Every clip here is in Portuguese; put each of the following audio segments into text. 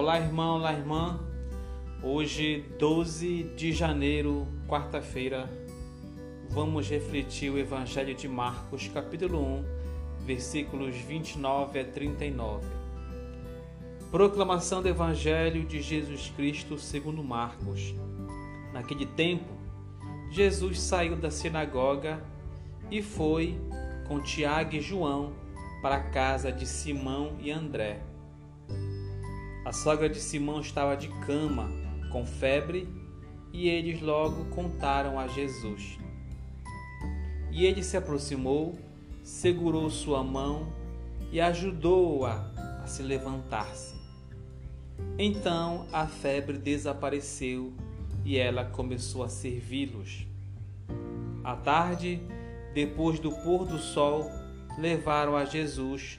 Olá, irmão, olá, irmã. Hoje, 12 de janeiro, quarta-feira, vamos refletir o Evangelho de Marcos, capítulo 1, versículos 29 a 39. Proclamação do Evangelho de Jesus Cristo segundo Marcos. Naquele tempo, Jesus saiu da sinagoga e foi com Tiago e João para a casa de Simão e André. A sogra de Simão estava de cama, com febre, e eles logo contaram a Jesus. E ele se aproximou, segurou sua mão e ajudou-a a se levantar-se. Então a febre desapareceu e ela começou a servi-los. À tarde, depois do pôr do sol, levaram a Jesus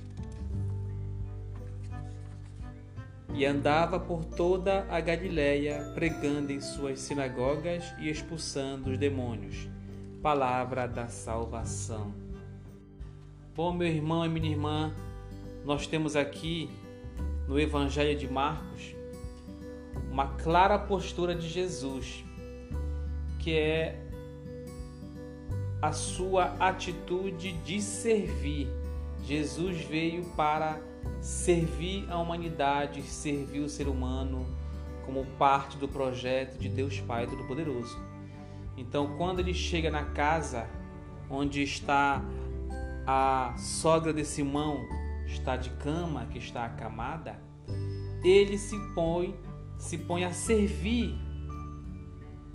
E andava por toda a Galiléia, pregando em suas sinagogas e expulsando os demônios. Palavra da salvação. Bom, meu irmão e minha irmã, nós temos aqui no Evangelho de Marcos uma clara postura de Jesus, que é a sua atitude de servir Jesus veio para servir a humanidade, servir o ser humano como parte do projeto de Deus Pai Todo-Poderoso. Então, quando ele chega na casa onde está a sogra de Simão, está de cama, que está acamada, ele se põe, se põe a servir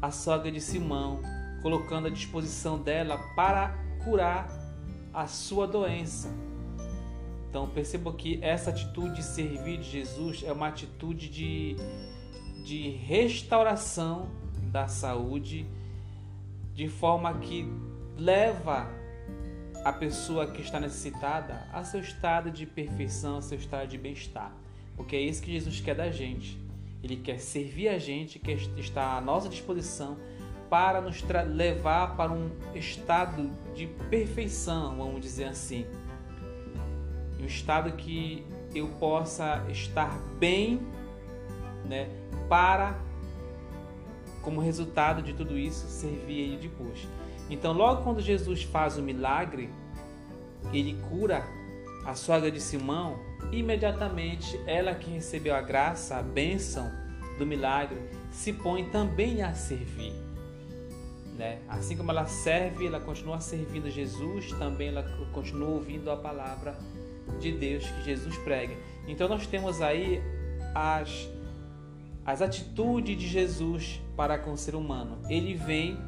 a sogra de Simão, colocando à disposição dela para curar a sua doença. Então perceba que essa atitude de servir de Jesus é uma atitude de, de restauração da saúde, de forma que leva a pessoa que está necessitada a seu estado de perfeição, a seu estado de bem-estar. Porque é isso que Jesus quer da gente. Ele quer servir a gente, quer estar à nossa disposição para nos levar para um estado de perfeição, vamos dizer assim um estado que eu possa estar bem, né, para como resultado de tudo isso servir ele depois. Então, logo quando Jesus faz o milagre, ele cura a sogra de Simão, imediatamente ela que recebeu a graça, a bênção do milagre, se põe também a servir. Né? Assim como ela serve, ela continua servindo Jesus, também ela continua ouvindo a palavra de Deus que Jesus prega. Então nós temos aí as, as atitudes de Jesus para com o ser humano. Ele vem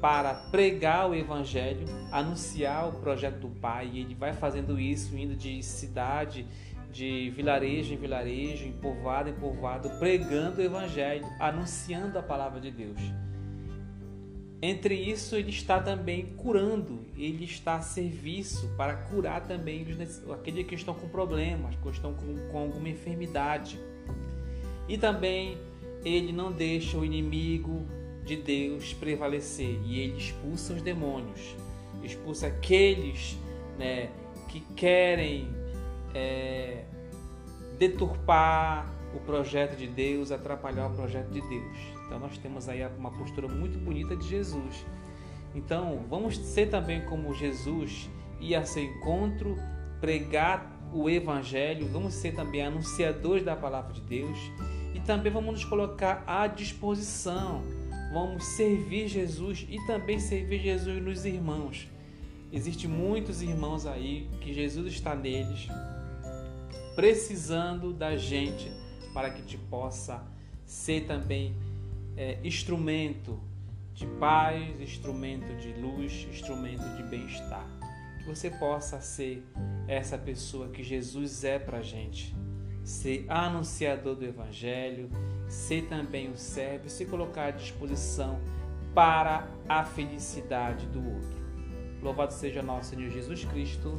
para pregar o Evangelho, anunciar o projeto do Pai, e ele vai fazendo isso, indo de cidade, de vilarejo em vilarejo, em povoado em povoado, pregando o Evangelho, anunciando a palavra de Deus. Entre isso, ele está também curando, ele está a serviço para curar também aqueles que estão com problemas, que estão com, com alguma enfermidade. E também ele não deixa o inimigo de Deus prevalecer e ele expulsa os demônios, expulsa aqueles né, que querem é, deturpar o projeto de Deus, atrapalhar o projeto de Deus. Então nós temos aí uma postura muito bonita de Jesus. Então vamos ser também como Jesus ir a seu encontro, pregar o Evangelho, vamos ser também anunciadores da palavra de Deus e também vamos nos colocar à disposição. Vamos servir Jesus e também servir Jesus nos irmãos. Existem muitos irmãos aí que Jesus está neles, precisando da gente para que te possa ser também é, instrumento de paz, instrumento de luz, instrumento de bem-estar. Que você possa ser essa pessoa que Jesus é para gente. Ser anunciador do Evangelho, ser também o servo, se colocar à disposição para a felicidade do outro. Louvado seja nosso Senhor Jesus Cristo.